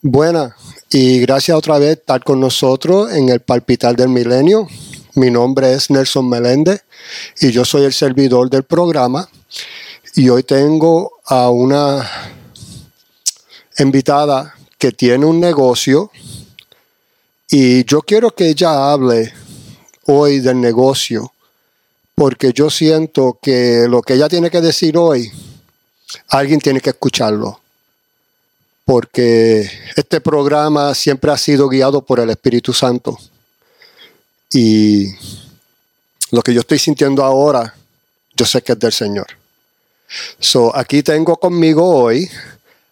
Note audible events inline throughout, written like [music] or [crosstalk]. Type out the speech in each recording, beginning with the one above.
Buena, y gracias otra vez por estar con nosotros en el Palpitar del Milenio. Mi nombre es Nelson Meléndez y yo soy el servidor del programa. Y hoy tengo a una invitada que tiene un negocio y yo quiero que ella hable hoy del negocio porque yo siento que lo que ella tiene que decir hoy, alguien tiene que escucharlo porque este programa siempre ha sido guiado por el Espíritu Santo. Y lo que yo estoy sintiendo ahora, yo sé que es del Señor. So, aquí tengo conmigo hoy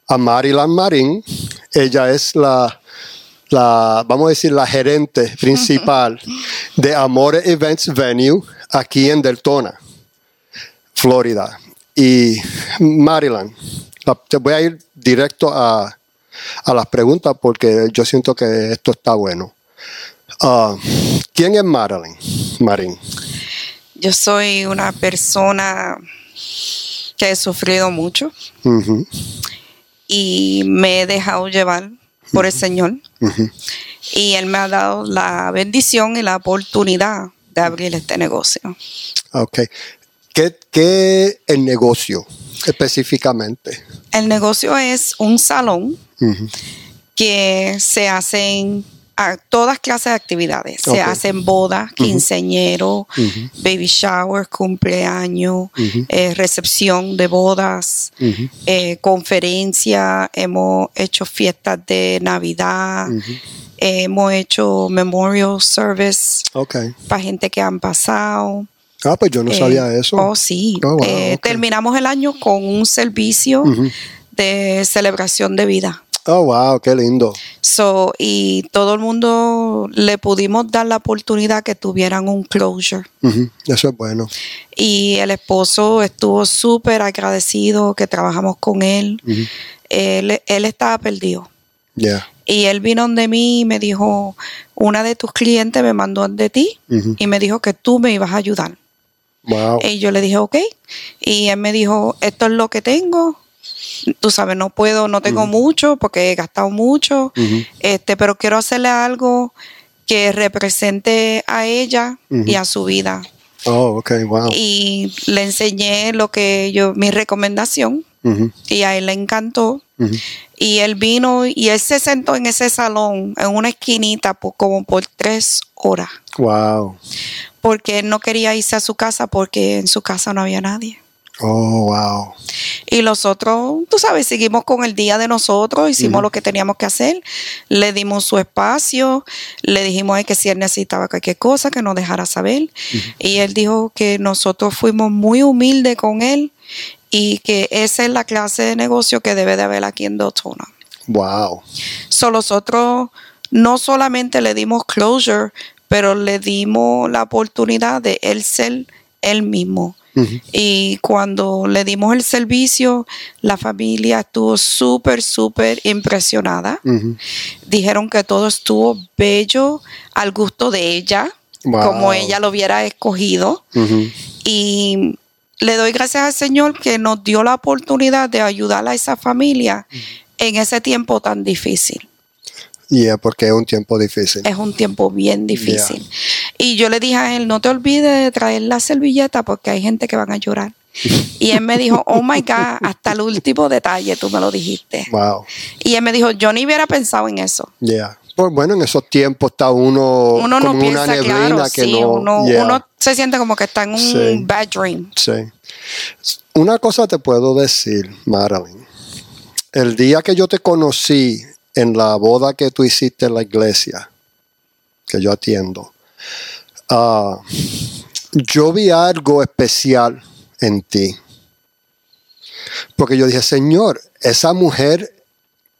a Marilyn Marín. Ella es la, la, vamos a decir, la gerente principal [laughs] de Amore Events Venue aquí en Deltona, Florida. Y Marilyn, te voy a ir directo a, las preguntas porque yo siento que esto está bueno. Ah, ¿Quién es Marilyn? Marín. Yo soy una persona que he sufrido mucho y me he dejado llevar por el Señor. Y Él me ha dado la bendición y la oportunidad de abrir este negocio. Ok. ¿Qué, es el negocio específicamente? El negocio es un salón que se hacen a todas clases de actividades. Se hacen bodas, quinceñero, baby shower, cumpleaños, eh, recepción de bodas, eh, conferencia, hemos hecho fiestas de Navidad, hemos hecho memorial service para gente que han pasado. Ah, pues yo no sabía eh, eso. Oh, sí. Oh, terminamos el año con un servicio de celebración de vida. Oh, wow, qué lindo. So, y todo el mundo le pudimos dar la oportunidad que tuvieran un closure. Eso es bueno. Y el esposo estuvo súper agradecido que trabajamos con él. él. estaba perdido. Yeah. Y él vino de mí y me dijo, una de tus clientes me mandó de ti y me dijo que tú me ibas a ayudar. Wow. Y yo le dije, ok. Y él me dijo, esto es lo que tengo, tú sabes, no puedo, no tengo mucho porque he gastado mucho, este, pero quiero hacerle algo que represente a ella y a su vida. Oh, ok, wow. Y le enseñé lo que yo, mi recomendación, y a él le encantó. Y él vino y él se sentó en ese salón, en una esquinita, como por tres horas. Wow. Porque él no quería irse a su casa porque en su casa no había nadie. Oh, wow. Y nosotros, tú sabes, seguimos con el día de nosotros, hicimos lo que teníamos que hacer, le dimos su espacio, le dijimos que si él necesitaba cualquier cosa, que nos dejara saber. Y él dijo que nosotros fuimos muy humildes con él y que esa es la clase de negocio que debe de haber aquí en Dotona. Wow. So, nosotros no solamente le dimos closure, pero le dimos la oportunidad de él ser él mismo y cuando le dimos el servicio, la familia estuvo súper, súper impresionada. Dijeron que todo estuvo bello al gusto de ella, como ella lo hubiera escogido. Y le doy gracias al Señor que nos dio la oportunidad de ayudar a esa familia en ese tiempo tan difícil. Y es porque es un tiempo difícil. Es un tiempo bien difícil. Y yo le dije a él, no te olvides de traer la servilleta porque hay gente que van a llorar. [laughs] Y él me dijo, oh my God, hasta el último detalle tú me lo dijiste. Wow. Y él me dijo, yo ni hubiera pensado en eso. Yeah. Pues bueno, en esos tiempos está uno, uno no piensa, una neblina que no. Uno, uno, se siente como que está en un bad dream. Sí. Una cosa te puedo decir, Marilyn. El día que yo te conocí en la boda que tú hiciste en la iglesia, que yo atiendo, Ah, yo vi algo especial en ti. Porque yo dije, Señor, esa mujer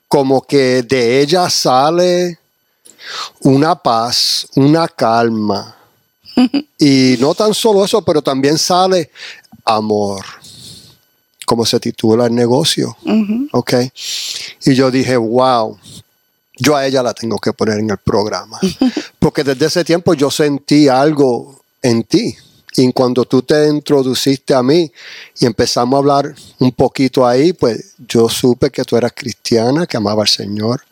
como que de ella sale una paz, una calma. Y no tan solo eso, pero también sale amor, como se titula el negocio. ¿Ok? Y yo dije, wow, yo a ella la tengo que poner en el programa. [laughs] Porque desde ese tiempo yo sentí algo en ti. Y cuando tú te introduciste a mí y empezamos a hablar un poquito ahí, pues yo supe que tú eras cristiana, que amaba al Señor,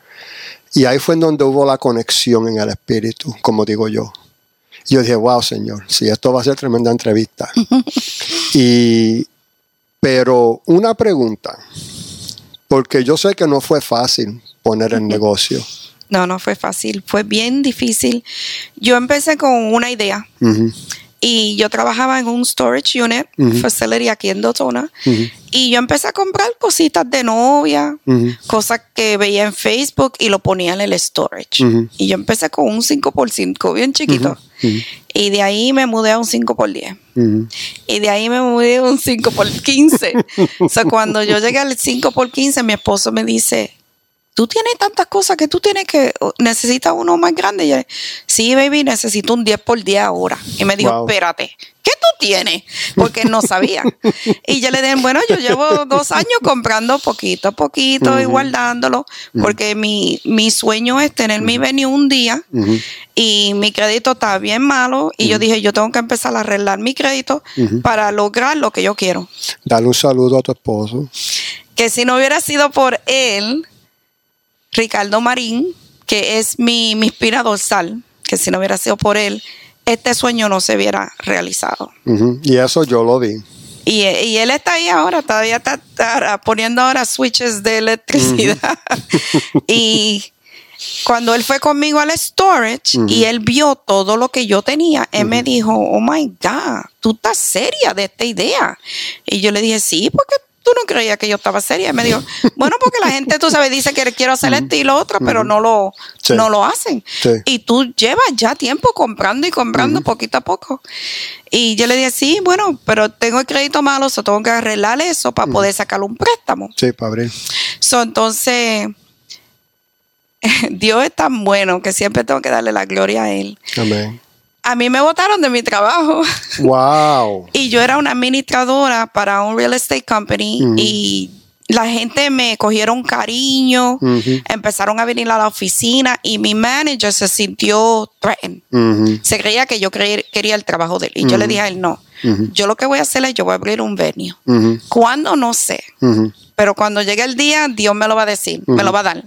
Y ahí fue en donde hubo la conexión en el espíritu, como digo yo. Yo dije, wow, Señor, sí, esto va a ser tremenda entrevista. [laughs] y, pero una pregunta, porque yo sé que no fue fácil poner el negocio. No, no fue fácil, fue bien difícil. Yo empecé con una idea. Y yo trabajaba en un storage unit Ujú. facility aquí en Daytona ujú, y yo empecé a comprar cositas de novia, ujú, cosas que veía en Facebook y lo ponía en el storage. Y yo empecé con un 5x5 bien chiquito y de ahí me mudé a un 5x10 ujú. y de ahí me mudé a un 5x15. o sea, cuando yo llegué al 5x15 mi esposo me dice, tú tienes tantas cosas que tú tienes que, necesitas uno más grande. Y yo, sí, baby, necesito un 10 por 10 ahora. Y me dijo, Wow. espérate, ¿qué tú tienes? Porque no sabía. [laughs] y yo le dije, bueno, yo llevo dos años comprando poquito a poquito y Ujú. guardándolo, porque mi, mi sueño es tener mi venue un día y mi crédito está bien malo. Y yo dije, yo tengo que empezar a arreglar mi crédito para lograr lo que yo quiero. Dale un saludo a tu esposo. Que si no hubiera sido por él, Ricardo Marín, que es mi, mi espina dorsal, que si no hubiera sido por él, este sueño no se hubiera realizado. Y eso yo lo vi. Y, y él está ahí ahora, todavía está, está poniendo ahora switches de electricidad. [laughs] y cuando él fue conmigo al storage y él vio todo lo que yo tenía, él me dijo, oh my God, tú estás seria de esta idea. Y yo le dije, sí, porque no creías que yo estaba seria. Y me dijo, bueno, porque la gente, tú sabes, dice que quiero hacer esto y lo otro, pero no lo, Sí. no lo hacen. Sí. Y tú llevas ya tiempo comprando y comprando poquito a poco. Y yo le dije, sí, bueno, pero tengo el crédito malo, so tengo que arreglar eso para poder sacar un préstamo. Sí, para abrir. So, entonces, [laughs] Dios es tan bueno que siempre tengo que darle la gloria a Él. Amén. A mí me votaron de mi trabajo [laughs] Wow. y yo era una administradora para un real estate company Ujú. y la gente me cogieron cariño, Ujú. empezaron a venir a la oficina y mi manager se sintió threatened. Ujú, Se creía que yo creer- quería el trabajo de él. Y yo le dije a él, no, yo lo que voy a hacer es, yo voy a abrir un ujú, ¿Cuándo? No sé. Pero cuando llegue el día, Dios me lo va a decir, me lo va a dar.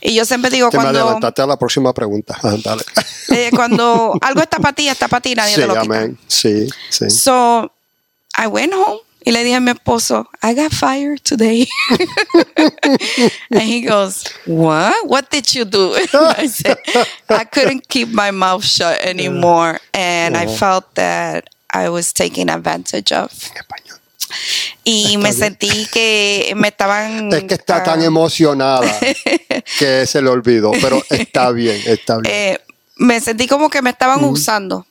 Y yo siempre digo, Te cuando, adelantaste a la próxima pregunta. [laughs] Dale. eh, cuando algo está para ti, está para ti, nadie Sí, te lo quita. amén. Sí, sí. So, I went home y le dije a mi esposo, I got fired today. [laughs] and he goes, What? What did you do? [laughs] I said, I couldn't keep my mouth shut anymore. And I felt that I was taken advantage of. Y me sentí que me estaban. Es que está tan emocionada [laughs] que se le olvidó, pero está bien, está bien. eh, me sentí como que me estaban usando.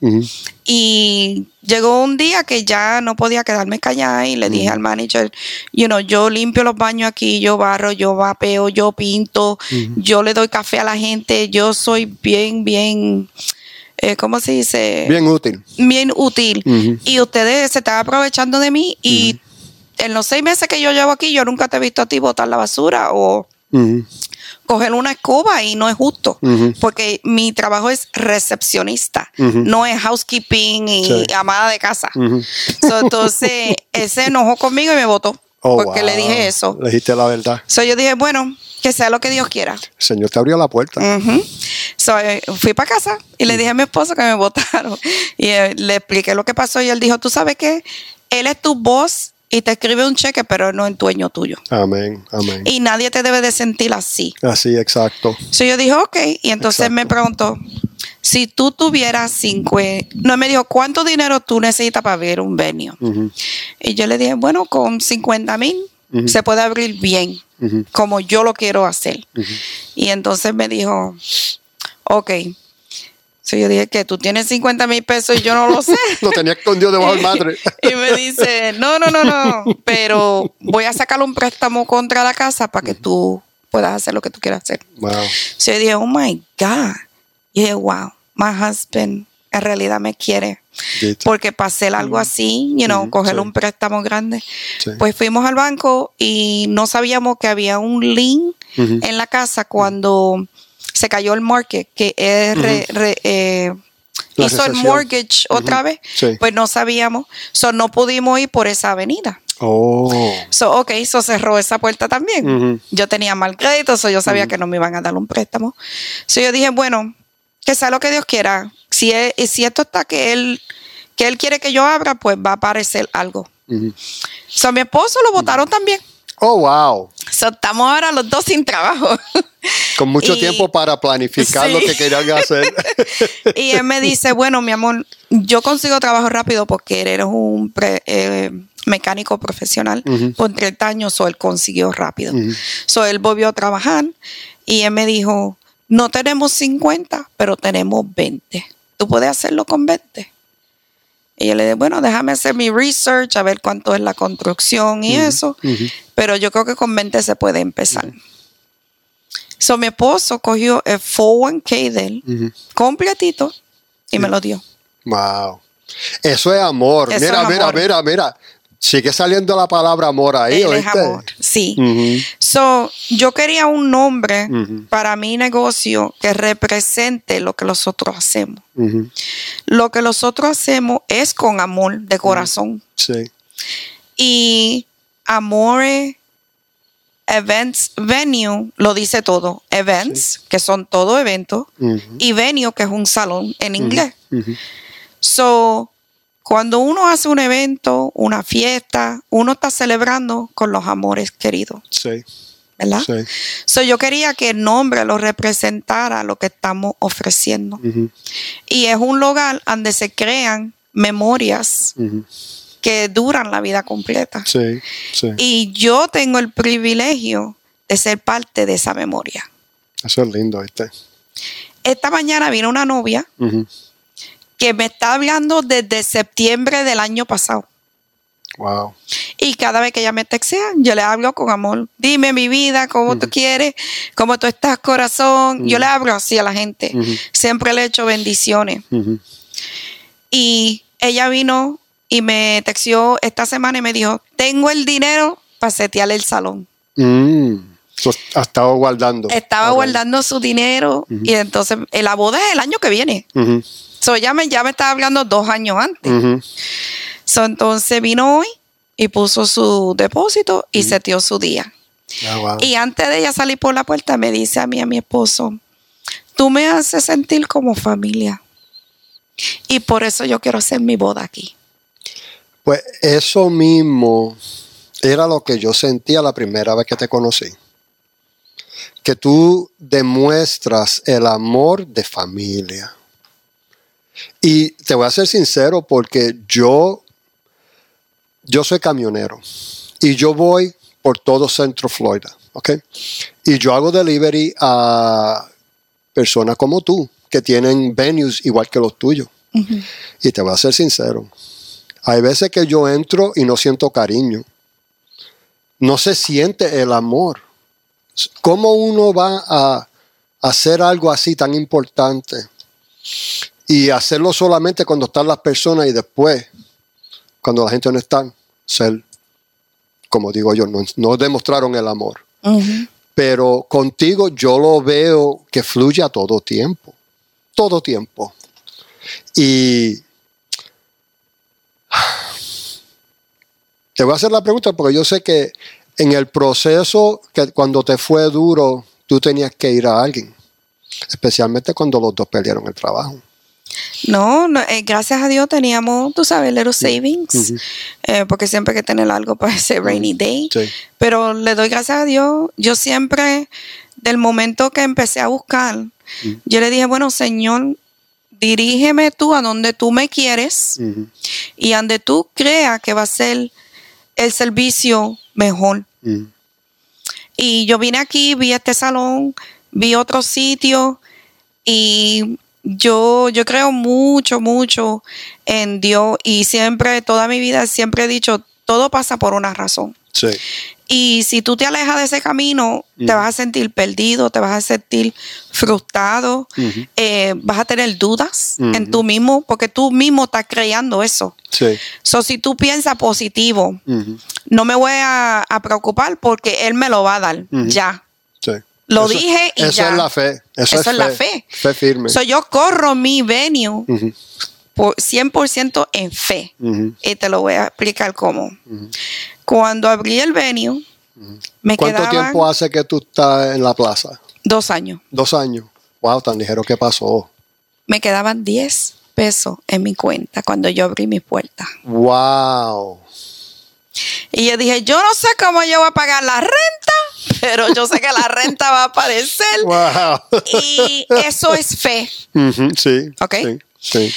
Y llegó un día que ya no podía quedarme callada y le dije al manager, you know, yo limpio los baños aquí, yo barro, yo vapeo, yo pinto, yo le doy café a la gente, yo soy bien, bien, eh, ¿cómo se dice? Bien útil. Bien útil. Y ustedes se están aprovechando de mí y en los seis meses que yo llevo aquí, yo nunca te he visto a ti botar la basura o coger una escoba y no es justo, porque mi trabajo es recepcionista, no es housekeeping y Sí. amada de casa. So, entonces, [laughs] él se enojó conmigo y me votó, Oh, porque le dije eso. Le dijiste la verdad. So, yo dije, bueno, que sea lo que Dios quiera. El Señor te abrió la puerta. So, eh, fui para casa y le dije a mi esposo que me [laughs] votaron. Y eh, le expliqué lo que pasó y él dijo, ¿tú sabes qué? Él es tu boss y te escribe un cheque, pero no es dueño tuyo. Amén, amén. Y nadie te debe de sentir así. Así, exacto. So yo dije, ok. Y entonces Exacto. me preguntó, si tú tuvieras cinco, no me dijo, ¿cuánto dinero tú necesitas para abrir un? Ujú, Y yo le dije, bueno, con 50 mil se puede abrir bien, como yo lo quiero hacer. Y entonces me dijo, ok. So yo dije que tú tienes 50 mil pesos y yo no lo sé. [laughs] Lo tenía escondido debajo del madre. [laughs] y me dice, no, no, no, no, pero voy a sacar un préstamo contra la casa para que tú puedas hacer lo que tú quieras hacer. Wow. So yo dije, oh my God. Y dije, wow, my husband en realidad me quiere. Porque hacer algo así, you know, Ujú, coger sí. un préstamo grande. Sí. Pues fuimos al banco y no sabíamos que había un link Ujú. en la casa cuando se cayó el market, que es re- re- eh, hizo el mortgage otra vez. sí. Pues no sabíamos. So no pudimos ir por esa avenida. Oh. So, ok, so cerró esa puerta también. Yo tenía mal crédito, so yo sabía que no me iban a dar un préstamo. So yo dije, bueno, que sea lo que Dios quiera. Si, es- si esto está que él, que él quiere que yo abra, pues va a aparecer algo. So mi esposo lo votaron también. Oh, wow. So, estamos ahora los dos sin trabajo. [laughs] Con mucho Y- tiempo para planificar Sí. lo que querían hacer. [laughs] y él me dice, bueno, mi amor, yo consigo trabajo rápido porque eres un pre- eh, mecánico profesional Ujú. por 30 años, o él consiguió rápido. So, él volvió a trabajar y él me dijo, no tenemos 50, pero tenemos 20. ¿Tú puedes hacerlo con 20? Y yo le dije, bueno, déjame hacer mi research, a ver cuánto es la construcción y eso. Pero yo creo que con 20 se puede empezar. So, mi esposo cogió el 401k de él, Ujú. completito, y me lo dio. Wow. Eso es amor. Eso mira, es mira, amor. mira, mira. Sigue saliendo la palabra amor ahí, Él es ¿oíste? amor. Sí. So, yo quería un nombre para mi negocio que represente lo que nosotros hacemos. Lo que nosotros hacemos es con amor de corazón. Sí. Y Amore Events Venue lo dice todo. Events, que son todo eventos, Ujú. y venue, que es un salón en inglés. So, cuando uno hace un evento, una fiesta, uno está celebrando con los amores queridos, Sí. ¿verdad? Sí. So, yo quería que el nombre lo representara lo que estamos ofreciendo. Y es un lugar donde se crean memorias. Que duran la vida completa. Sí. Sí. Y yo tengo el privilegio de ser parte de esa memoria. Eso es lindo, ¿viste? Esta mañana vino una novia que me está hablando desde septiembre del año pasado. Wow. Y cada vez que ella me textea, yo le hablo con amor. Dime mi vida, cómo tú quieres, cómo tú estás, corazón. Yo le hablo así a la gente. Siempre le echo bendiciones. Y ella vino y me texteó esta semana y me dijo, tengo el dinero para setear el salón. Mm. So, ha estado guardando. Estaba guardando su dinero y entonces eh, la boda es el año que viene. So, ella me, ya me estaba hablando dos años antes. So, entonces vino hoy y puso su depósito y seteó su día. Ah, wow. Y antes de ella salir por la puerta, me dice a mí, a mi esposo, tú me haces sentir como familia. Y por eso yo quiero hacer mi boda aquí. Pues eso mismo era lo que yo sentía la primera vez que te conocí. Que tú demuestras el amor de familia. Y te voy a ser sincero porque yo, yo soy camionero y yo voy por todo Centro Florida, ¿ok? Y yo hago delivery a personas como tú que tienen venues igual que los tuyos. Y te voy a ser sincero, hay veces que yo entro y no siento cariño. No se siente el amor. ¿Cómo uno va a hacer algo así tan importante y hacerlo solamente cuando están las personas y después, cuando la gente no está, ser, como digo yo, no, no demostraron el amor? Pero contigo yo lo veo que fluye a todo tiempo. Todo tiempo. Y te voy a hacer la pregunta porque yo sé que en el proceso, que cuando te fue duro, tú tenías que ir a alguien. Especialmente cuando los dos perdieron el trabajo. No, no, eh, gracias a Dios teníamos, tú sabes, little savings, eh, porque siempre hay que tener algo para ese rainy day. Sí. Pero le doy gracias a Dios. Yo siempre, del momento que empecé a buscar, yo le dije, bueno, Señor, dirígeme tú a donde tú me quieres y donde tú creas que va a ser el servicio mejor. Ujú. Y yo vine aquí, vi este salón, vi otro sitio y yo, yo creo mucho, mucho en Dios y siempre, toda mi vida, siempre he dicho, todo pasa por una razón. Sí. Y si tú te alejas de ese camino, Mm. te vas a sentir perdido, te vas a sentir frustrado, eh, vas a tener dudas en tú mismo, porque tú mismo estás creando eso. Sí. So, si tú piensas positivo, no me voy a, a preocupar porque Él me lo va a dar, ya. Sí. Lo Eso- dije y eso ya. es la fe. Eso, Eso es la fe. Fe firme. So, yo corro mi venue. Por 100% en fe. Y te lo voy a explicar cómo. Cuando abrí el venue, me ¿Cuánto quedaban tiempo hace que tú estás en la plaza? dos años. Dos años. Wow, tan ligero que pasó. Me quedaban 10 pesos en mi cuenta cuando yo abrí mi puerta. Wow. Y yo dije, yo no sé cómo yo voy a pagar la renta, pero yo sé que la renta va a aparecer. [laughs] Wow. Y eso es fe. Sí. Ok. Sí. sí.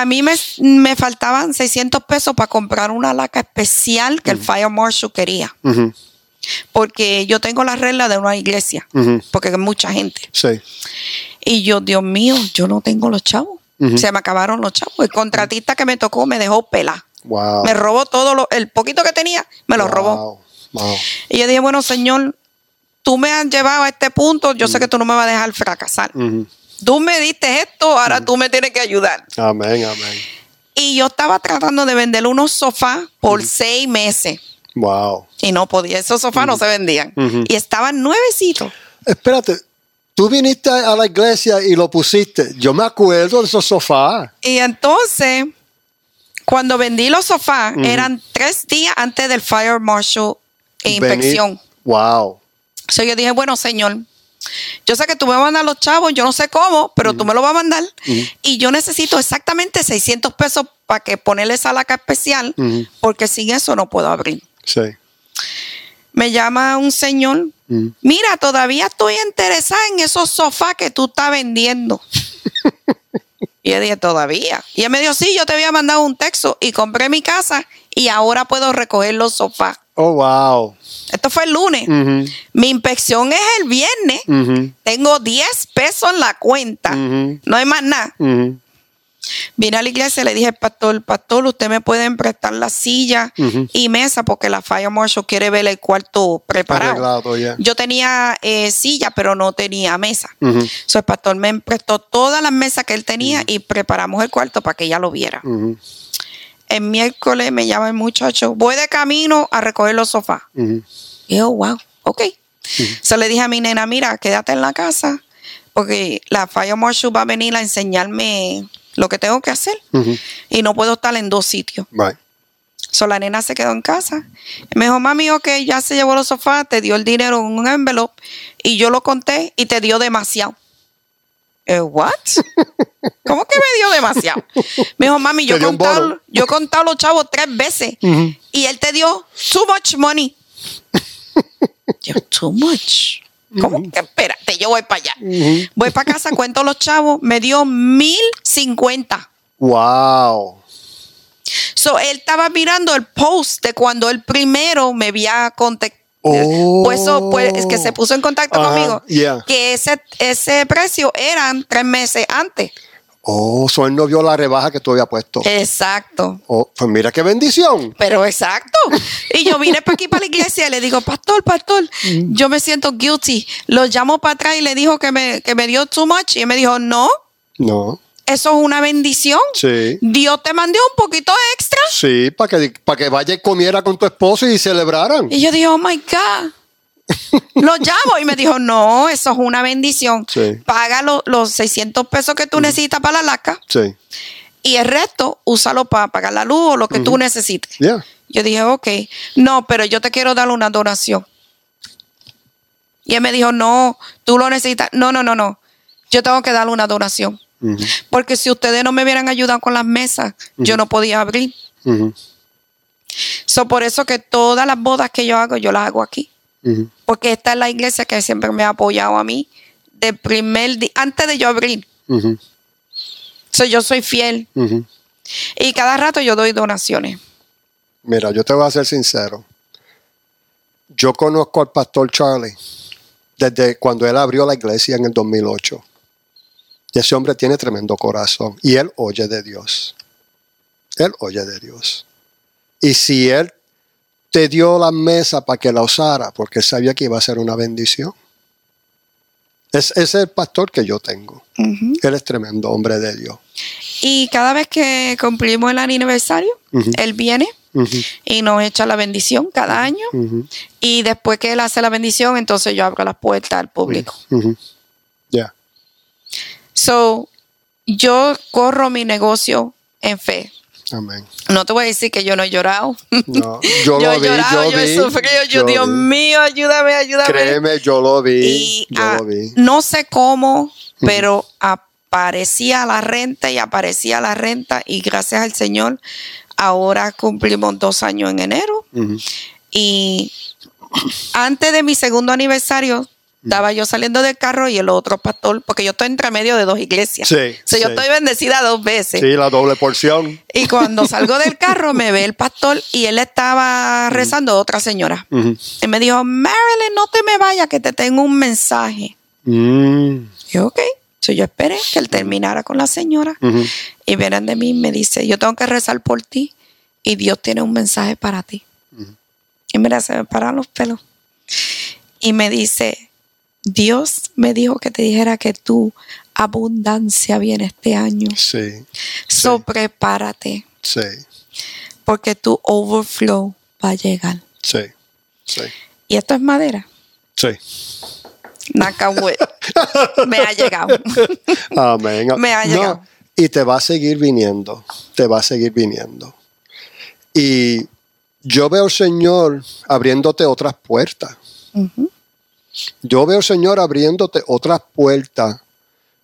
A mí me, me faltaban 600 pesos para comprar una laca especial que el Fire Marshal quería. Porque yo tengo la regla de una iglesia, porque hay mucha gente. Sí. Y yo, Dios mío, yo no tengo los chavos. Se me acabaron los chavos. El contratista que me tocó me dejó pelar. Wow. Me robó todo lo, el poquito que tenía, me lo robó. Wow. Wow. Y yo dije, bueno, Señor, tú me has llevado a este punto, yo sé que tú no me vas a dejar fracasar. Tú me diste esto, ahora tú me tienes que ayudar. Amén, amén. Y yo estaba tratando de vender unos sofás por seis meses. Wow. Y no podía, esos sofás no se vendían. Ujú. Y estaban nuevecitos. Espérate, tú viniste a la iglesia y lo pusiste. Yo me acuerdo de esos sofás. Y entonces, cuando vendí los sofás, eran tres días antes del Fire Marshal e inspección. Wow. So yo dije, bueno, Señor, yo sé que tú me vas a mandar los chavos, yo no sé cómo, pero tú me lo vas a mandar. Y yo necesito exactamente 600 pesos para que ponerle esa laca especial, porque sin eso no puedo abrir. Sí. Me llama un señor, mira, todavía estoy interesada en esos sofás que tú estás vendiendo. [laughs] y yo dije, todavía. Y él me dijo, sí, yo te había mandado un texto y compré mi casa y ahora puedo recoger los sofás. Oh, wow. Esto fue el lunes. Mi inspección es el viernes. Tengo 10 pesos en la cuenta. No hay más nada. Vine a la iglesia y le dije al pastor, pastor, usted me puede prestar la silla y mesa porque la Fire Marshal quiere ver el cuarto preparado. Yo tenía eh, silla, pero no tenía mesa. So, el pastor me prestó todas las mesas que él tenía y preparamos el cuarto para que ella lo viera. El miércoles me llama el muchacho, voy de camino a recoger los sofás. Y yo, wow, ok. Se le dije a mi nena, mira, quédate en la casa porque la Fire Marshal va a venir a enseñarme lo que tengo que hacer y no puedo estar en dos sitios. Right. So, la nena se quedó en casa. Me dijo, mami, ok, ya se llevó los sofás, te dio el dinero en un envelope y yo lo conté y te dio demasiado. Eh, ¿What? ¿Cómo que me dio demasiado? Me dijo, mami, yo he contado, yo contado los chavos tres veces y él te dio too much money. Yo, too much. ¿Cómo que? Espérate, yo voy para allá. Voy para casa, cuento los chavos, me dio mil cincuenta. Wow. So, él estaba mirando el post de cuando él primero me había contactado. Oh. Pues eso, pues, es que se puso en contacto conmigo. yeah. Que ese, ese precio eran tres meses antes. Oh, so él no vio la rebaja que tú habías puesto. Exacto. Oh, pues mira qué bendición. Pero exacto. Y yo vine para aquí, para la iglesia, y le digo, pastor, pastor, yo me siento guilty. Lo llamo para atrás y le dijo que me, que me dio too much. Y él me dijo, no, No. Eso es una bendición. Sí. Dios te mandó un poquito extra. Sí, para que, para que vaya y comiera con tu esposo y celebraran. Y yo dije, oh my God. [laughs] Lo llamo y me dijo, no, eso es una bendición. Sí. Paga lo- los 600 pesos que tú necesitas para la laca Sí. y el resto úsalo para pagar la luz o lo que tú necesites. Yeah. Yo dije, ok, no, pero yo te quiero dar una donación. Y él me dijo, no, tú lo necesitas. No, no, no, no. Yo tengo que darle una donación. Porque si ustedes no me hubieran ayudado con las mesas, yo no podía abrir. So, por eso que todas las bodas que yo hago, yo las hago aquí. Porque esta es la iglesia que siempre me ha apoyado a mí. De primer día, antes de yo abrir. So, yo soy fiel. Y cada rato yo doy donaciones. Mira, yo te voy a ser sincero. Yo conozco al pastor Charlie desde cuando él abrió la iglesia en el 2008. Y ese hombre tiene tremendo corazón. Y él oye de Dios. Él oye de Dios. Y si él te dio la mesa para que la usara, porque él sabía que iba a ser una bendición. Es, ese es el pastor que yo tengo. Él es tremendo hombre de Dios. Y cada vez que cumplimos el aniversario, él viene y nos echa la bendición cada año. Y después que él hace la bendición, entonces yo abro las puertas al público. So, yo corro mi negocio en fe. Amén. No te voy a decir que yo no he llorado. No, yo, [laughs] yo lo he vi, llorado, yo, yo, vi. he sufrido. Yo, Dios vi. mío, ayúdame, ayúdame. Créeme, yo lo vi. y yo ah, lo vi. no sé cómo, pero aparecía la renta y aparecía la renta y gracias al Señor ahora cumplimos dos años en enero y antes de mi segundo aniversario estaba yo saliendo del carro y el otro pastor, porque yo estoy entre medio de dos iglesias. Sí, O sea, yo estoy bendecida dos veces. Sí, la doble porción. Y cuando salgo del carro me ve el pastor y él estaba rezando a otra señora. Y me dijo, Marilyn, no te me vayas, que te tengo un mensaje. Mm, Y yo, ok. So, yo esperé que él terminara con la señora. Y vienen de mí y me dice, yo tengo que rezar por ti y Dios tiene un mensaje para ti. Y mira, se me paran los pelos. Y me dice, Dios me dijo que te dijera que tu abundancia viene este año. Sí, So prepárate, sí, porque tu overflow va a llegar. sí, sí, Y esto es madera. sí. Nacahuet. [laughs] me ha llegado. Amén. Me ha llegado. y te va a seguir viniendo, te va a seguir viniendo. Y yo veo, Señor, abriéndote otras puertas. Ujú. Yo veo, Señor, abriéndote otras puertas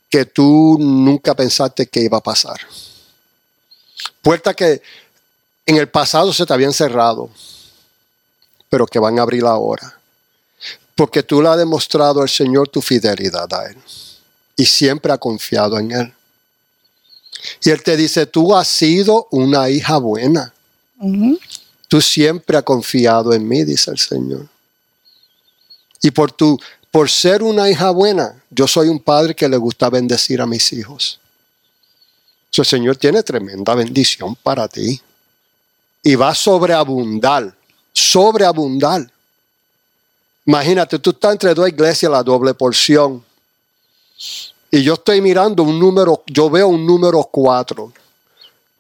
que tú nunca pensaste que iba a pasar. Puertas que en el pasado se te habían cerrado, pero que van a abrir ahora. Porque tú le has demostrado al Señor tu fidelidad a Él. Y siempre ha confiado en Él. Y Él te dice, tú has sido una hija buena. Tú siempre has confiado en mí, dice el Señor. Y por tu, por ser una hija buena, yo soy un padre que le gusta bendecir a mis hijos. El Señor tiene tremenda bendición para ti. Y va a sobreabundar, sobreabundar. Imagínate, tú estás entre dos iglesias, la doble porción. Y yo estoy mirando un número, yo veo un número cuatro.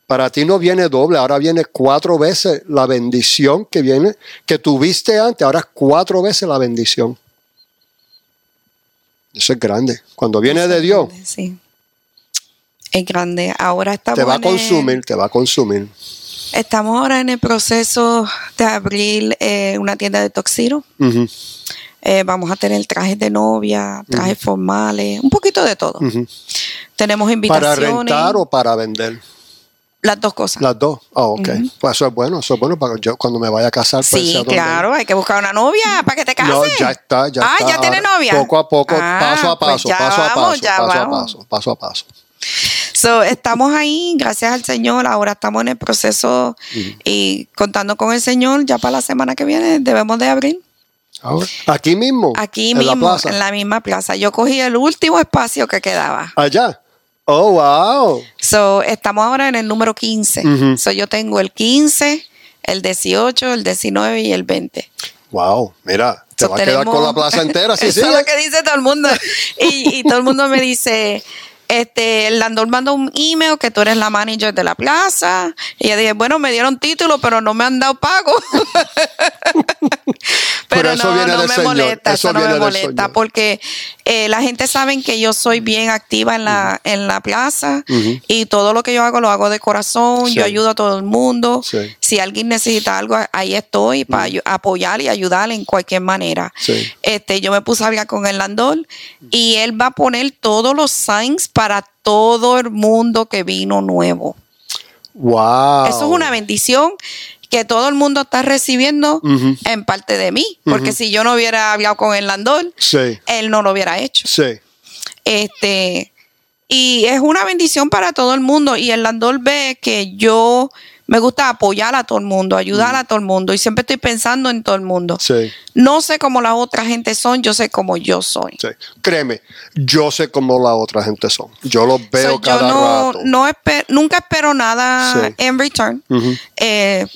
Para ti no viene doble, ahora viene cuatro veces la bendición que viene, que tuviste antes, ahora es cuatro veces la bendición. Eso es grande. Cuando viene de Dios, Sí. Es grande. Ahora estamos, te va a el- consumir, te va a consumir. estamos ahora en el proceso de abrir eh, una tienda de toxiro. Eh, vamos a tener trajes de novia, trajes formales, un poquito de todo. Tenemos ¿Para invitaciones. rentar o para vender? Las dos cosas. Las dos. Ah, ok. Pues eso es bueno, eso es bueno para yo cuando me vaya a casar. pues, sí, claro, hay que buscar una novia para que te cases. No, ya está, ya ah, está. ya tiene novia. Poco a poco, Ah, paso a pues paso, paso a paso, paso a paso, paso a paso. So, estamos ahí, gracias al Señor. Ahora estamos en el proceso y contando con el Señor. Ya para la semana que viene debemos de abrir. Ahora, aquí mismo. Aquí en mismo, la plaza. en la misma plaza. Yo cogí el último espacio que quedaba. Allá. Oh, wow. So, estamos ahora en el número 15. Ujú. So, yo tengo el 15, el 18, el 19 y el 20. Wow, mira, te So, va a quedar tenemos- con la plaza entera, [laughs] sí, Eso sí. es lo que dice todo el mundo. Y, y todo el mundo me dice, este, Landor mandó un email que tú eres la manager de la plaza. Y yo dije, bueno, me dieron título, pero no me han dado pago. [laughs] [laughs] pero eso no, viene no del me Señor, molesta, eso eso no me molesta, porque eh, la gente sabe que yo soy bien activa en la, en la plaza y todo lo que yo hago lo hago de corazón, Sí. yo ayudo a todo el mundo. Sí. Si alguien necesita algo, ahí estoy para ayu- apoyar y ayudar en cualquier manera. Sí. Este, yo me puse a hablar con el Landor y él va a poner todos los signs para todo el mundo que vino nuevo. Wow. Eso es una bendición que todo el mundo está recibiendo en parte de mí, porque si yo no hubiera hablado con el Landor, Sí, él no lo hubiera hecho. sí. Este, y es una bendición para todo el mundo. Y el Landor ve que yo me gusta apoyar a todo el mundo, ayudar a todo el mundo. Y siempre estoy pensando en todo el mundo. Sí, No sé cómo las otras gente son, yo sé cómo yo soy. sí. Créeme, yo sé cómo la otra gente son. Yo los veo So, yo cada no, rato. no espe- nunca espero nada Sí. en return. Eh,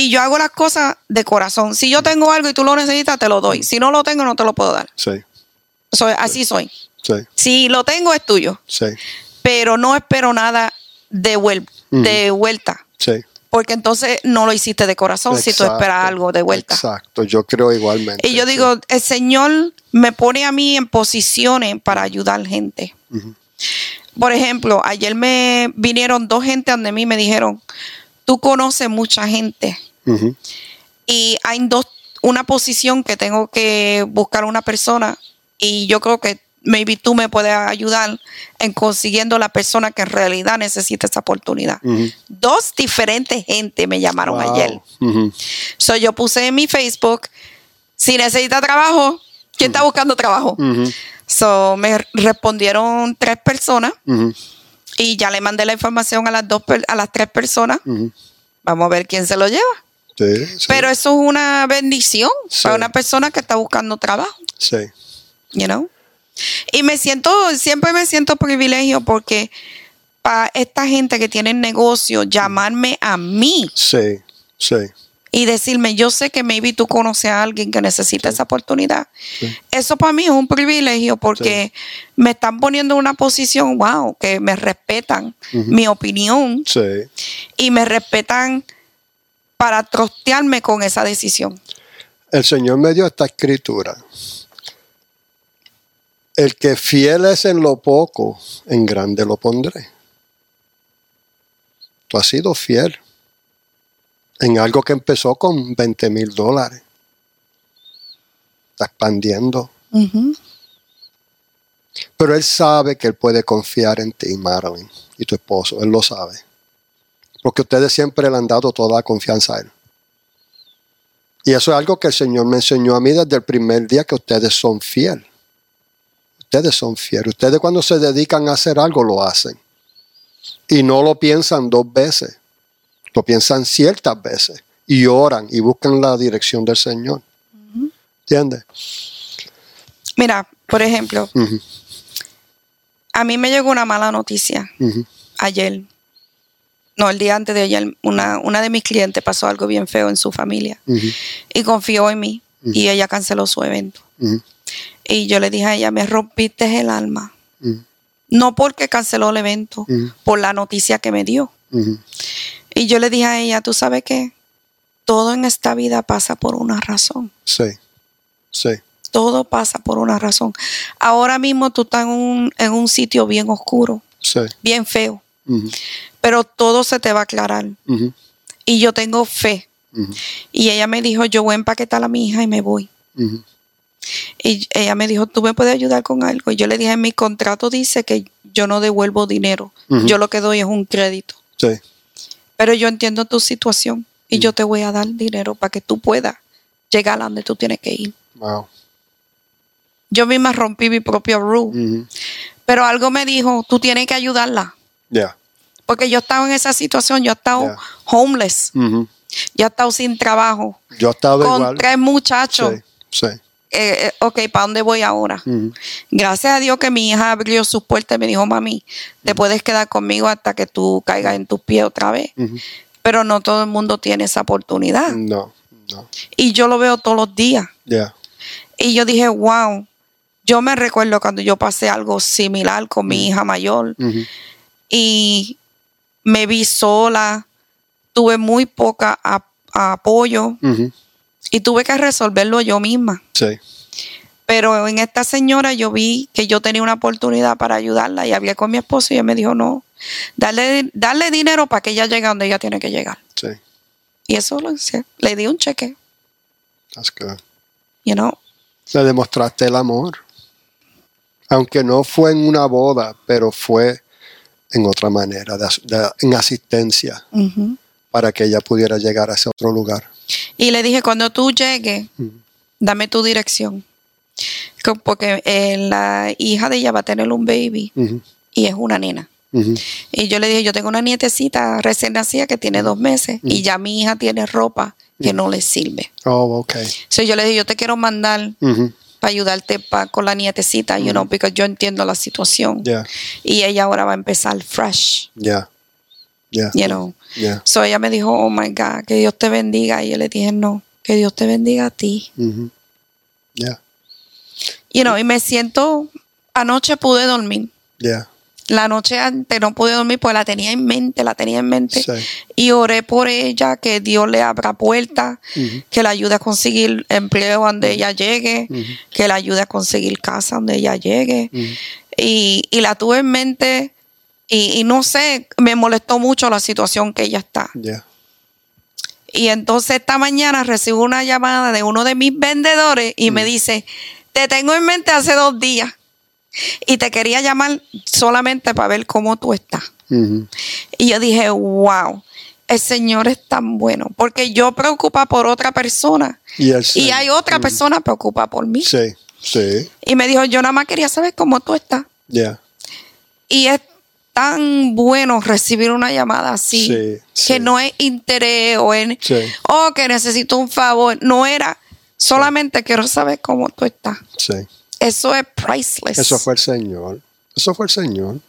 y yo hago las cosas de corazón. Si yo tengo algo y tú lo necesitas, te lo doy. Si no lo tengo, no te lo puedo dar. Sí, Soy, así soy. sí, Si lo tengo, es tuyo. sí, Pero no espero nada de, vuel- de vuelta. sí. Porque entonces no lo hiciste de corazón si tú Exacto, esperas algo de vuelta. Exacto, yo creo igualmente. Y yo digo, el Señor me pone a mí en posiciones para ayudar gente. por ejemplo, ayer me vinieron dos gente donde mí me dijeron, tú conoces mucha gente Y hay dos, una posición que tengo que buscar una persona y yo creo que maybe tú me puedes ayudar en consiguiendo la persona que en realidad necesita esa oportunidad. Dos diferentes gente me llamaron Wow. ayer. Ujú. So yo puse en mi Facebook, si necesita trabajo, ¿quién está buscando trabajo? So me respondieron tres personas y ya le mandé la información a las dos a las tres personas. Vamos a ver quién se lo lleva. Sí, sí, Pero eso es una bendición Sí. para una persona que está buscando trabajo, sí. you know? Y me siento, siempre me siento privilegio porque para esta gente que tiene negocio, llamarme a mí Sí, sí. y decirme, yo sé que maybe tú conoces a alguien que necesita esa oportunidad. Eso para mí es un privilegio porque me están poniendo en una posición, wow, que me respetan mi opinión Sí. y me respetan para trostearme con esa decisión. El Señor me dio esta escritura. El que fiel es en lo poco, en grande lo pondré. Tú has sido fiel en algo que empezó con 20 mil dólares. Está expandiendo. Pero Él sabe que Él puede confiar en ti, Marilyn, y tu esposo. Él lo sabe. Porque ustedes siempre le han dado toda la confianza a Él. Y eso es algo que el Señor me enseñó a mí desde el primer día que ustedes son fieles. Ustedes son fieles. Ustedes cuando se dedican a hacer algo lo hacen. Y no lo piensan dos veces. Lo piensan ciertas veces. Y oran y buscan la dirección del Señor. ¿Entiendes? Mira, por ejemplo, a mí me llegó una mala noticia ayer. No, el día antes de ayer, una, una de mis clientes pasó algo bien feo en su familia y confió en mí y ella canceló su evento. Y yo le dije a ella, me rompiste el alma. No porque canceló el evento, por la noticia que me dio. Y yo le dije a ella, ¿tú sabes qué? Todo en esta vida pasa por una razón. Sí, sí, Todo pasa por una razón. Ahora mismo tú estás en un, en un sitio bien oscuro, sí. bien feo, Pero todo se te va a aclarar. Y yo tengo fe. Y ella me dijo, yo voy a empaquetar a mi hija y me voy. Y ella me dijo, ¿tú me puedes ayudar con algo? Y yo le dije, mi contrato dice que yo no devuelvo dinero. Yo lo que doy es un crédito. Sí, Pero yo entiendo tu situación y yo te voy a dar dinero para que tú puedas llegar a donde tú tienes que ir. wow. Yo misma rompí mi propio rule. Pero algo me dijo, tú tienes que ayudarla. Ya. Porque yo estaba en esa situación, yo he estado Yeah. homeless, yo he estado sin trabajo, Yo estaba con igual. tres muchachos. Sí, sí. Eh, eh, ok, ¿para dónde voy ahora? Gracias a Dios que mi hija abrió sus puertas y me dijo, mami, te puedes quedar conmigo hasta que tú caigas en tus pies otra vez. Pero no todo el mundo tiene esa oportunidad. No, no. Y yo lo veo todos los días. Ya. Y yo dije, wow, yo me recuerdo cuando yo pasé algo similar con mi hija mayor y me vi sola, tuve muy poca ap- apoyo y tuve que resolverlo yo misma. Sí. Pero en esta señora yo vi que yo tenía una oportunidad para ayudarla y hablé con mi esposo y ella me dijo, no, darle, darle dinero para que ella llegue donde ella tiene que llegar. Sí. Y eso lo hice. Le di un cheque, That's good. you know. Le demostraste el amor. Aunque no fue en una boda, pero fue en otra manera, de as- de- en asistencia, para que ella pudiera llegar a ese otro lugar. Y le dije, cuando tú llegues, dame tu dirección. Porque eh, la hija de ella va a tener un baby y es una nena. Y yo le dije, yo tengo una nietecita recién nacida que tiene dos meses y ya mi hija tiene ropa que no le sirve. Oh, ok. Entonces yo le dije, yo te quiero mandar para ayudarte pa- con la nietecita, you know, porque yo entiendo la situación. Y ella ahora va a empezar fresh, ya, ya, you know. ya. So ella me dijo, oh my God, que Dios te bendiga. Y yo le dije, no, que Dios te bendiga a ti. Ujú, Ya, You know, y me siento, anoche pude dormir. ya. La noche antes no pude dormir porque la tenía en mente, la tenía en mente. Sí. Y oré por ella, que Dios le abra puertas, Ujú, que la ayude a conseguir empleo donde ella llegue, que la ayude a conseguir casa donde ella llegue. Y, y la tuve en mente Y, y no sé, me molestó mucho la situación que ella está. Yeah. Y entonces esta mañana recibo una llamada de uno de mis vendedores y me dice, te tengo en mente hace dos días y te quería llamar solamente para ver cómo tú estás. Y yo dije, wow, el Señor es tan bueno, porque yo preocupa por otra persona Y, hay otra persona preocupa por mí. Sí, sí, Y me dijo, yo nada más quería saber cómo tú estás. yeah. Y es tan bueno recibir una llamada así, Sí, que sí. no es interés o en, Sí. oh, que necesito un favor. No era, solamente quiero saber cómo tú estás. Sí. Eso es priceless. Eso fue el Señor. Eso fue el Señor.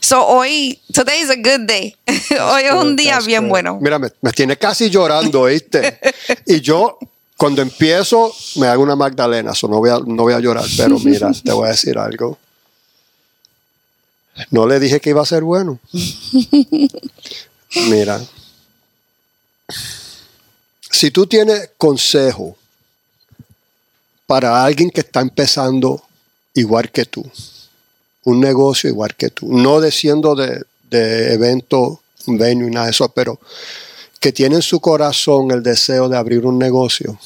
So hoy, today is a good day. [laughs] hoy es un día bien bueno. Mira, me, me tiene casi llorando, ¿oíste? y yo, cuando empiezo, me hago una Magdalena. So no, voy a, no voy a llorar, pero mira, te voy a decir algo. No le dije que iba a ser bueno. Mira. Si tú tienes consejo para alguien que está empezando igual que tú, un negocio igual que tú, no diciendo de, de evento, venue y nada de eso, pero que tienen en su corazón el deseo de abrir un negocio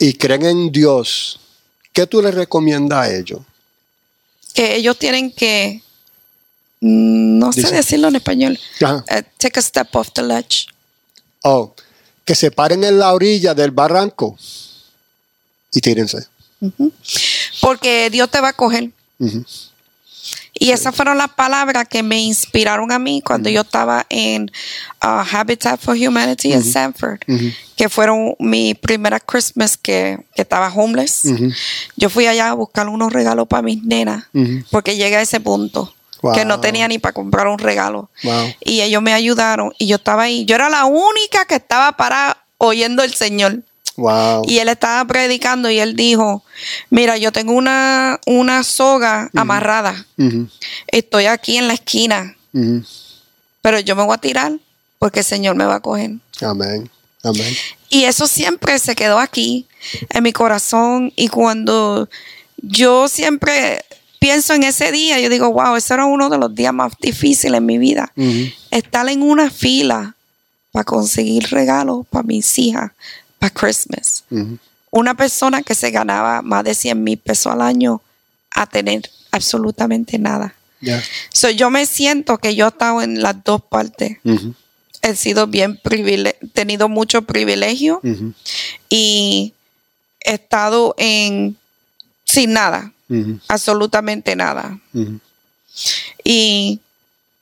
y creen en Dios, ¿qué tú les recomiendas a ellos? Que ellos tienen que, mm, no sé decirlo en español, eh, take a step off the ledge. Oh, que se paren en la orilla del barranco y tírense. Porque Dios te va a coger. Y esas fueron las palabras que me inspiraron a mí cuando yo estaba en uh, Habitat for Humanity en Sanford, que fueron mi primera Christmas que, que estaba homeless. Yo fui allá a buscar unos regalos para mis nenas, porque llegué a ese punto Wow. que no tenía ni para comprar un regalo. Wow. Y ellos me ayudaron y yo estaba ahí. Yo era la única que estaba para oyendo el Señor. Wow. Y él estaba predicando y él dijo, mira, yo tengo una, una soga amarrada. Estoy aquí en la esquina, pero yo me voy a tirar porque el Señor me va a coger. Amén. Amén. Y eso siempre se quedó aquí en mi corazón. Y cuando yo siempre pienso en ese día, yo digo, wow, ese era uno de los días más difíciles en mi vida. Estar en una fila para conseguir regalos para mis hijas, para Christmas. Una persona que se ganaba más de 100 mil pesos al año a tener absolutamente nada. Yeah. So, yo me siento que yo he estado en las dos partes. He sido bien privile tenido mucho privilegio y he estado en sin nada, absolutamente nada. Y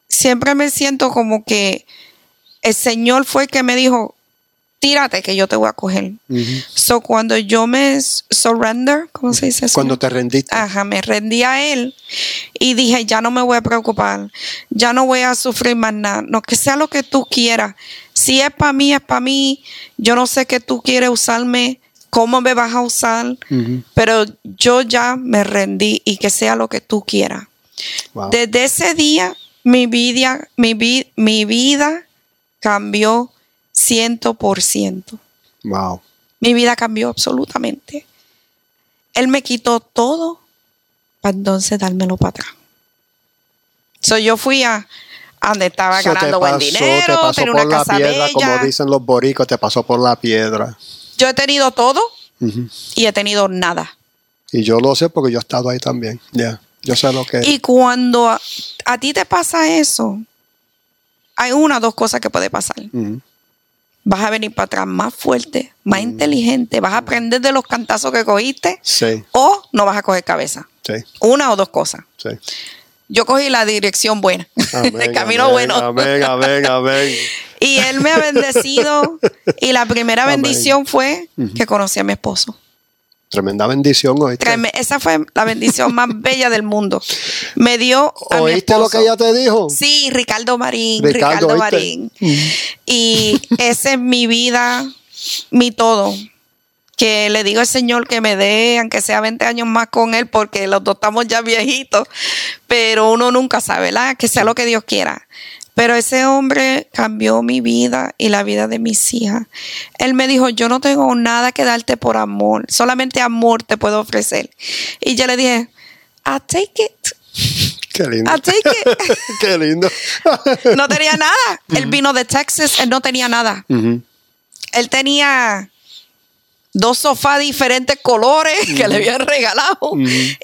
siempre me siento como que el Señor fue el que me dijo, tírate que yo te voy a coger. So cuando yo me surrender, ¿cómo se dice eso? Cuando te rendiste. Ajá, me rendí a él y dije, ya no me voy a preocupar, ya no voy a sufrir más nada, no que sea lo que tú quieras. Si es para mí, es para mí. Yo no sé qué tú quieres usarme, cómo me vas a usar, pero yo ya me rendí y que sea lo que tú quieras. Wow. Desde ese día, mi vida, mi, vi- mi vida cambió ciento por ciento. Wow. Mi vida cambió absolutamente. Él me quitó todo para entonces dármelo para atrás. So, yo fui a, a donde estaba So, te ganando buen pasó- te dinero, pasó tenía por una la casa piedra, como dicen los boricos, te pasó por la piedra. Yo he tenido todo y he tenido nada. Y yo lo sé porque yo he estado ahí también. Ya. Yo sé lo que Y cuando a, a ti te pasa eso, hay una o dos cosas que puede pasar. Ujú. Vas a venir para atrás más fuerte, más Mm. inteligente, vas a aprender de los cantazos que cogiste Sí, o no vas a coger cabeza. sí, Una o dos cosas. sí. Yo cogí la dirección buena, Amén, [laughs] el camino amén, bueno. Amén, amén, amén. Y él me ha bendecido. y la primera bendición fue que conocí a mi esposo. Tremenda bendición, ¿oíste? Créeme, esa fue la bendición más [laughs] bella del mundo. Me dio a mi ¿Oíste lo que ella te dijo? Sí, Ricardo Marín, Ricardo, Ricardo. Marín. Y esa es mi vida, mi todo. Que le digo al Señor que me dé, aunque sea 20 años más con Él, porque los dos estamos ya viejitos, pero uno nunca sabe, ¿verdad? Que sea lo que Dios quiera. Pero ese hombre cambió mi vida y la vida de mis hijas. Él me dijo, yo no tengo nada que darte por amor, solamente amor te puedo ofrecer. Y yo le dije, I take it. Qué lindo. I'll take it. [laughs] Qué lindo. [laughs] No tenía nada. Él vino de Texas, él no tenía nada. Él tenía dos sofás diferentes colores que le habían regalado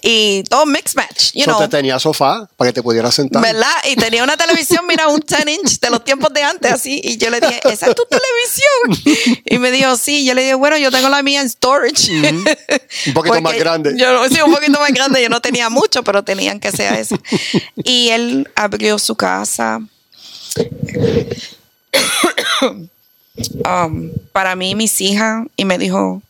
y todo mix match, you So, know. te tenía sofá para que te pudieras sentar. ¿Verdad? Y tenía una televisión, mira, un 10 inch de los tiempos de antes, así. Y yo le dije, ¿esa es tu televisión? Y me dijo, sí. Yo le dije, bueno, yo tengo la mía en storage. Un poquito [laughs] más grande. Yo, sí, un poquito más grande. Yo no tenía mucho, pero tenían que ser eso. Y él abrió su casa. Um, para mí y mis hijas y me dijo,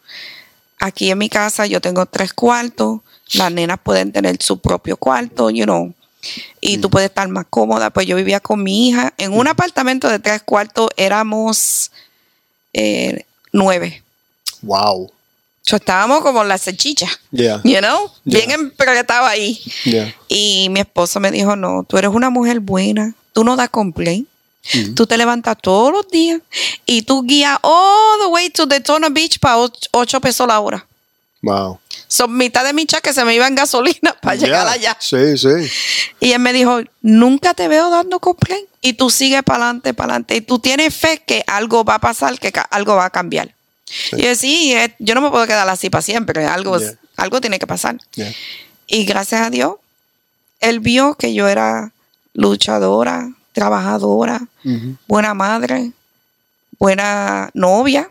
aquí en mi casa yo tengo tres cuartos, las nenas pueden tener su propio cuarto, you know, y tú puedes estar más cómoda. Pues yo vivía con mi hija en un apartamento de tres cuartos, éramos eh, nueve. Wow. So, estábamos como la salchicha, Yeah. you know, Yeah. bien empretado ahí. Yeah. Y mi esposo me dijo, no, tú eres una mujer buena, tú no das complaint. Tú te levantas todos los días y tú guías all the way to Daytona Beach para 8 pesos la hora. Wow. Son mitad de mi cheque se me iba en gasolina [laughs] para llegar allá. Sí, sí. Y él me dijo, nunca te veo dando complaint. Y tú sigues para adelante, para adelante. Y tú tienes fe que algo va a pasar, que algo va a cambiar. Y yo, sí, yo no me puedo quedar así para siempre. Algo, Yeah. algo tiene que pasar. Yeah. Y gracias a Dios, él vio que yo era luchadora, trabajadora, buena madre, buena novia.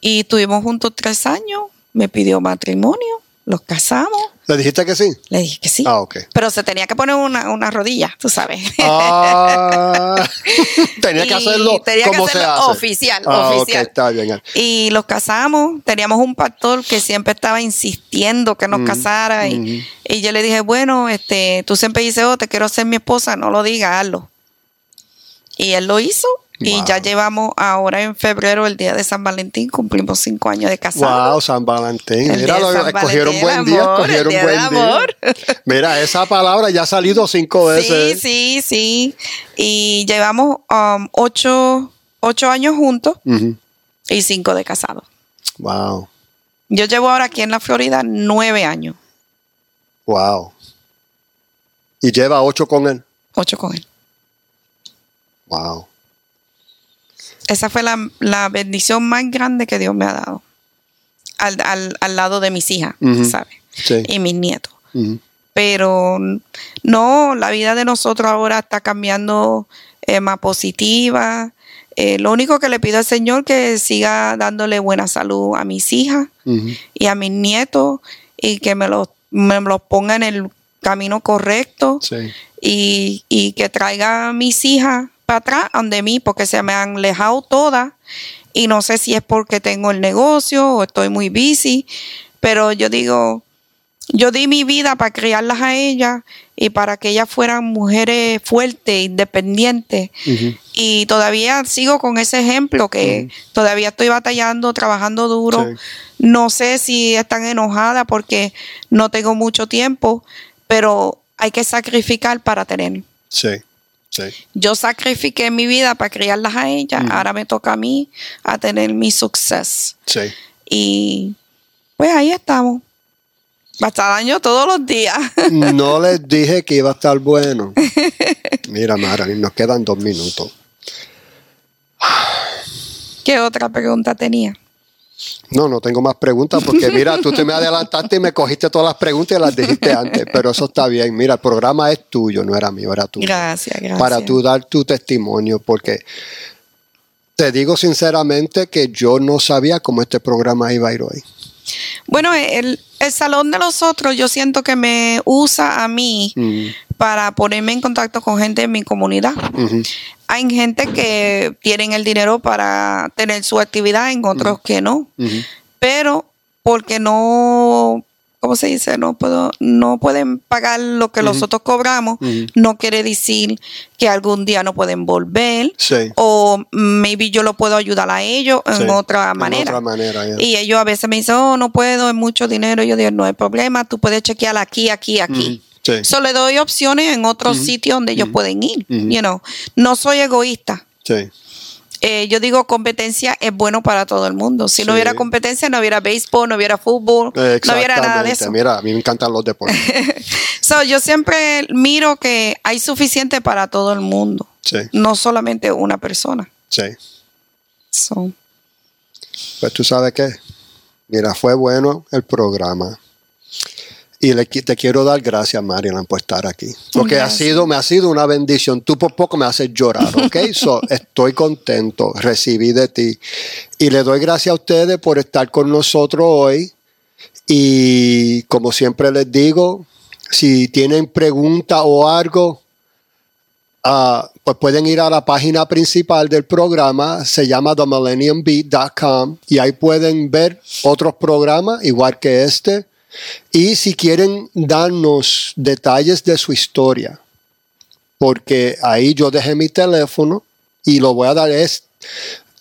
Y estuvimos juntos tres años. Me pidió matrimonio, los casamos. ¿Le dijiste que sí? Le dije que sí. Ah, ok. Pero se tenía que poner una, una rodilla, tú sabes. Ah, [laughs] tenía que hacerlo tenía que se hacerlo hace. oficial, Ah, oficial. está bien. Y los casamos. Teníamos un pastor que siempre estaba insistiendo que nos casara. Y, ujú. y yo le dije, bueno, este, tú siempre dices, oh, te quiero ser mi esposa. No lo digas, hazlo. Y él lo hizo. Y Wow. ya llevamos ahora en febrero, el día de San Valentín, cumplimos cinco años de casado. Wow, San Valentín. El Mira, lo- San Valentín, buen día, amor, día buen día. [laughs] Mira, esa palabra ya ha salido cinco veces. Sí, sí, sí. Y llevamos um, ocho, ocho años juntos y cinco de casado. Wow, Yo llevo ahora aquí en la Florida nueve años, wow. Y lleva ocho con él. ocho con él. Wow. Esa fue la, la bendición más grande que Dios me ha dado. Al, al- al lado de mis hijas. ¿sabes? Sí. Y mis nietos. Pero no, la vida de nosotros ahora está cambiando eh, más positiva. Eh, lo único que le pido al Señor que siga dándole buena salud a mis hijas y a mis nietos y que me los, me los ponga en el camino correcto Sí. y, y que traiga a mis hijas para atrás donde mí porque se me han alejado todas y no sé si es porque tengo el negocio o estoy muy busy, pero yo digo, yo di mi vida para criarlas a ellas y para que ellas fueran mujeres fuertes, independientes. Y todavía sigo con ese ejemplo que todavía estoy batallando, trabajando duro. Sí. No sé si están enojadas porque no tengo mucho tiempo, pero hay que sacrificar para tener. Sí. Sí. Yo sacrifiqué mi vida para criarlas a ellas, ahora me toca a mí a tener mi suceso. Sí. Y pues ahí estamos. Batallando todos los días. [laughs] No les dije que iba a estar bueno. [laughs] Mira, Marilyn, nos quedan dos minutos. ¿Qué otra pregunta tenía? No, no tengo más preguntas porque [laughs] mira, tú te me adelantaste y me cogiste todas las preguntas y las dijiste antes, pero eso está bien. Mira, el programa es tuyo, no era mío, era tuyo. Gracias, gracias. Para tú dar tu testimonio, porque te digo sinceramente que yo no sabía cómo este programa iba a ir hoy. Bueno, el, el salón de los otros yo siento que me usa a mí para ponerme en contacto con gente en mi comunidad. Hay gente que tienen el dinero para tener su actividad, en otros que no. Pero porque no, ¿cómo se dice? No puedo, no pueden pagar lo que nosotros cobramos, no quiere decir que algún día no pueden volver. Sí. O maybe yo lo puedo ayudar a ellos en otra En manera. otra manera. Y ellos a veces me dicen, oh, no puedo, es mucho dinero. Y yo digo, no hay problema, tú puedes chequear aquí, aquí, aquí. Ujú, Sí. Solo le doy opciones en otros sitios donde ellos pueden ir. You know, no soy egoísta. Sí. Eh, yo digo competencia es bueno para todo el mundo. Si no hubiera competencia, no hubiera béisbol, no hubiera fútbol, no hubiera nada de eso. Mira, a mí me encantan los deportes. [laughs] So, yo siempre miro que hay suficiente para todo el mundo, Sí, no solamente una persona. sí. So, Pues tú sabes qué. Mira, fue bueno el programa. Y le te quiero dar gracias, Marilan, por estar aquí. Porque ha sido, me ha sido una bendición. Tú por poco me haces llorar, ¿ok? [laughs] So, estoy contento, recibí de ti. Y le doy gracias a ustedes por estar con nosotros hoy. Y como siempre les digo, si tienen pregunta o algo, ah, pues pueden ir a la página principal del programa, se llama themillenniumbeat.com y ahí pueden ver otros programas igual que este. Y si quieren darnos detalles de su historia, porque ahí yo dejé mi teléfono y lo voy a dar es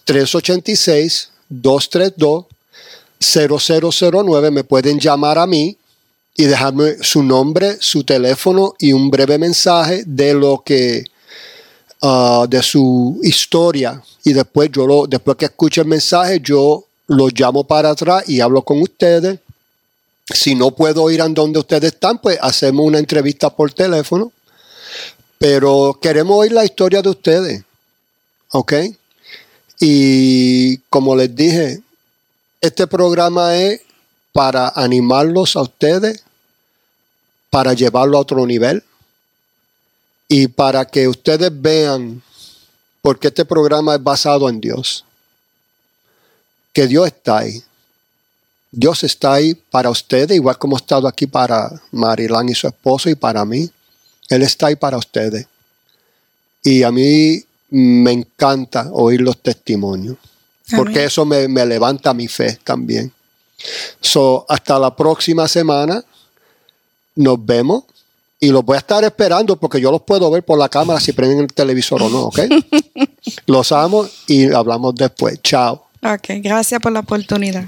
386-232-0009. Me pueden llamar a mí y dejarme su nombre, su teléfono y un breve mensaje de lo que ah, de su historia y después yo lo después que escuche el mensaje yo lo llamo para atrás y hablo con ustedes si no puedo ir a donde ustedes están pues hacemos una entrevista por teléfono pero queremos oír la historia de ustedes ¿ok? y como les dije este programa es para animarlos a ustedes para llevarlo a otro nivel y para que ustedes vean, porque este programa es basado en Dios, que Dios está ahí. Dios está ahí para ustedes, igual como ha estado aquí para Marilán y su esposo y para mí. Él está ahí para ustedes. Y a mí me encanta oír los testimonios, porque eso me, me levanta mi fe también. So, hasta la próxima semana. Nos vemos. Y los voy a estar esperando porque yo los puedo ver por la cámara si prenden el televisor o no, ¿ok? [laughs] los amo y hablamos después. Chao. ok, gracias por la oportunidad.